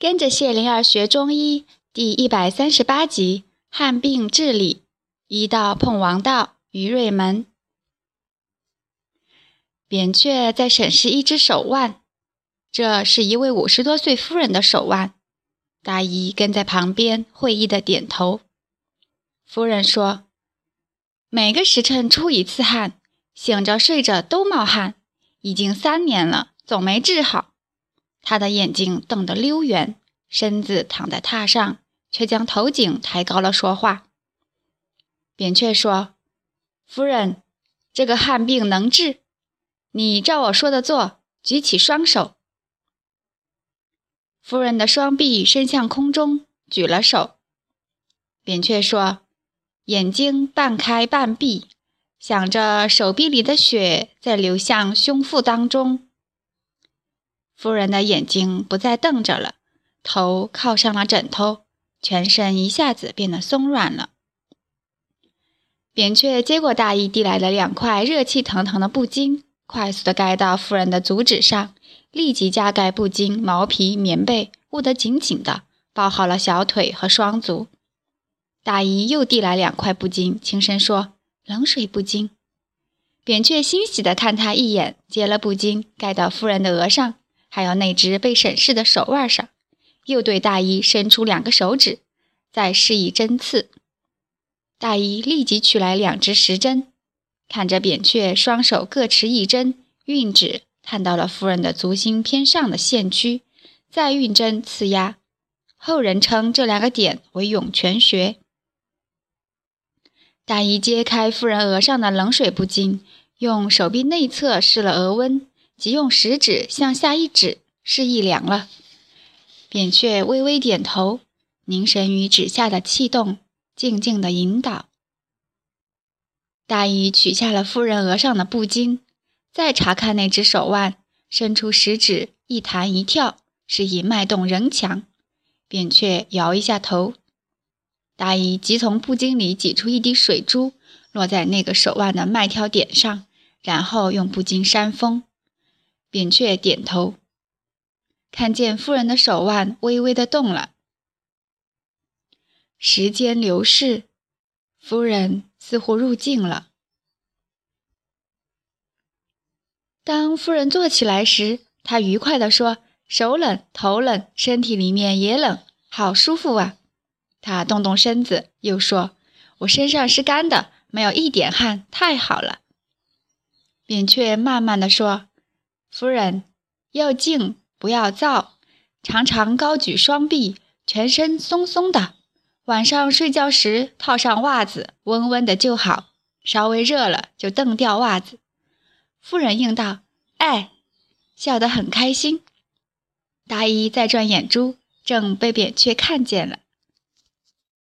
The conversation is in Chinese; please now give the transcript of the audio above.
跟着谢灵儿学中医第一百三十八集：汉病治理。医道碰王道，于瑞门。扁鹊在审视一只手腕，这是一位五十多岁夫人的手腕。大姨跟在旁边会意的点头。夫人说：“每个时辰出一次汗，醒着睡着都冒汗，已经三年了，总没治好。”他的眼睛瞪得溜圆，身子躺在榻上，却将头颈抬高了说话。扁鹊说：“夫人，这个汗病能治，你照我说的做，举起双手。”夫人的双臂伸向空中，举了手。扁鹊说：“眼睛半开半闭，想着手臂里的血在流向胸腹当中。”夫人的眼睛不再瞪着了，头靠上了枕头，全身一下子变得松软了。扁鹊接过大衣递来的两块热气腾腾的布巾，快速地盖到夫人的足趾上，立即加盖布巾、毛皮、棉被，捂得紧紧的，包好了小腿和双足。大姨又递来两块布巾，轻声说：“冷水布巾。”扁鹊欣喜地看他一眼，接了布巾盖到夫人的额上。还有那只被审视的手腕上，又对大衣伸出两个手指，再示意针刺。大衣立即取来两只石针，看着扁鹊双手各持一针，运指探到了夫人的足心偏上的线区，再运针刺压。后人称这两个点为涌泉穴。大衣揭开夫人额上的冷水布巾，用手臂内侧试了额温。即用食指向下一指，示意凉了。扁鹊微微点头，凝神于指下的气动，静静的引导。大姨取下了夫人额上的布巾，再查看那只手腕，伸出食指一弹一跳，示意脉动仍强。扁鹊摇一下头，大姨即从布巾里挤出一滴水珠，落在那个手腕的脉跳点上，然后用布巾扇风。扁鹊点头，看见夫人的手腕微微的动了。时间流逝，夫人似乎入静了。当夫人坐起来时，她愉快地说：“手冷，头冷，身体里面也冷，好舒服啊！”她动动身子，又说：“我身上是干的，没有一点汗，太好了。”扁鹊慢慢地说。夫人要静，不要躁，常常高举双臂，全身松松的。晚上睡觉时套上袜子，温温的就好。稍微热了就蹬掉袜子。夫人应道：“哎，笑得很开心。”大衣在转眼珠，正被扁鹊看见了。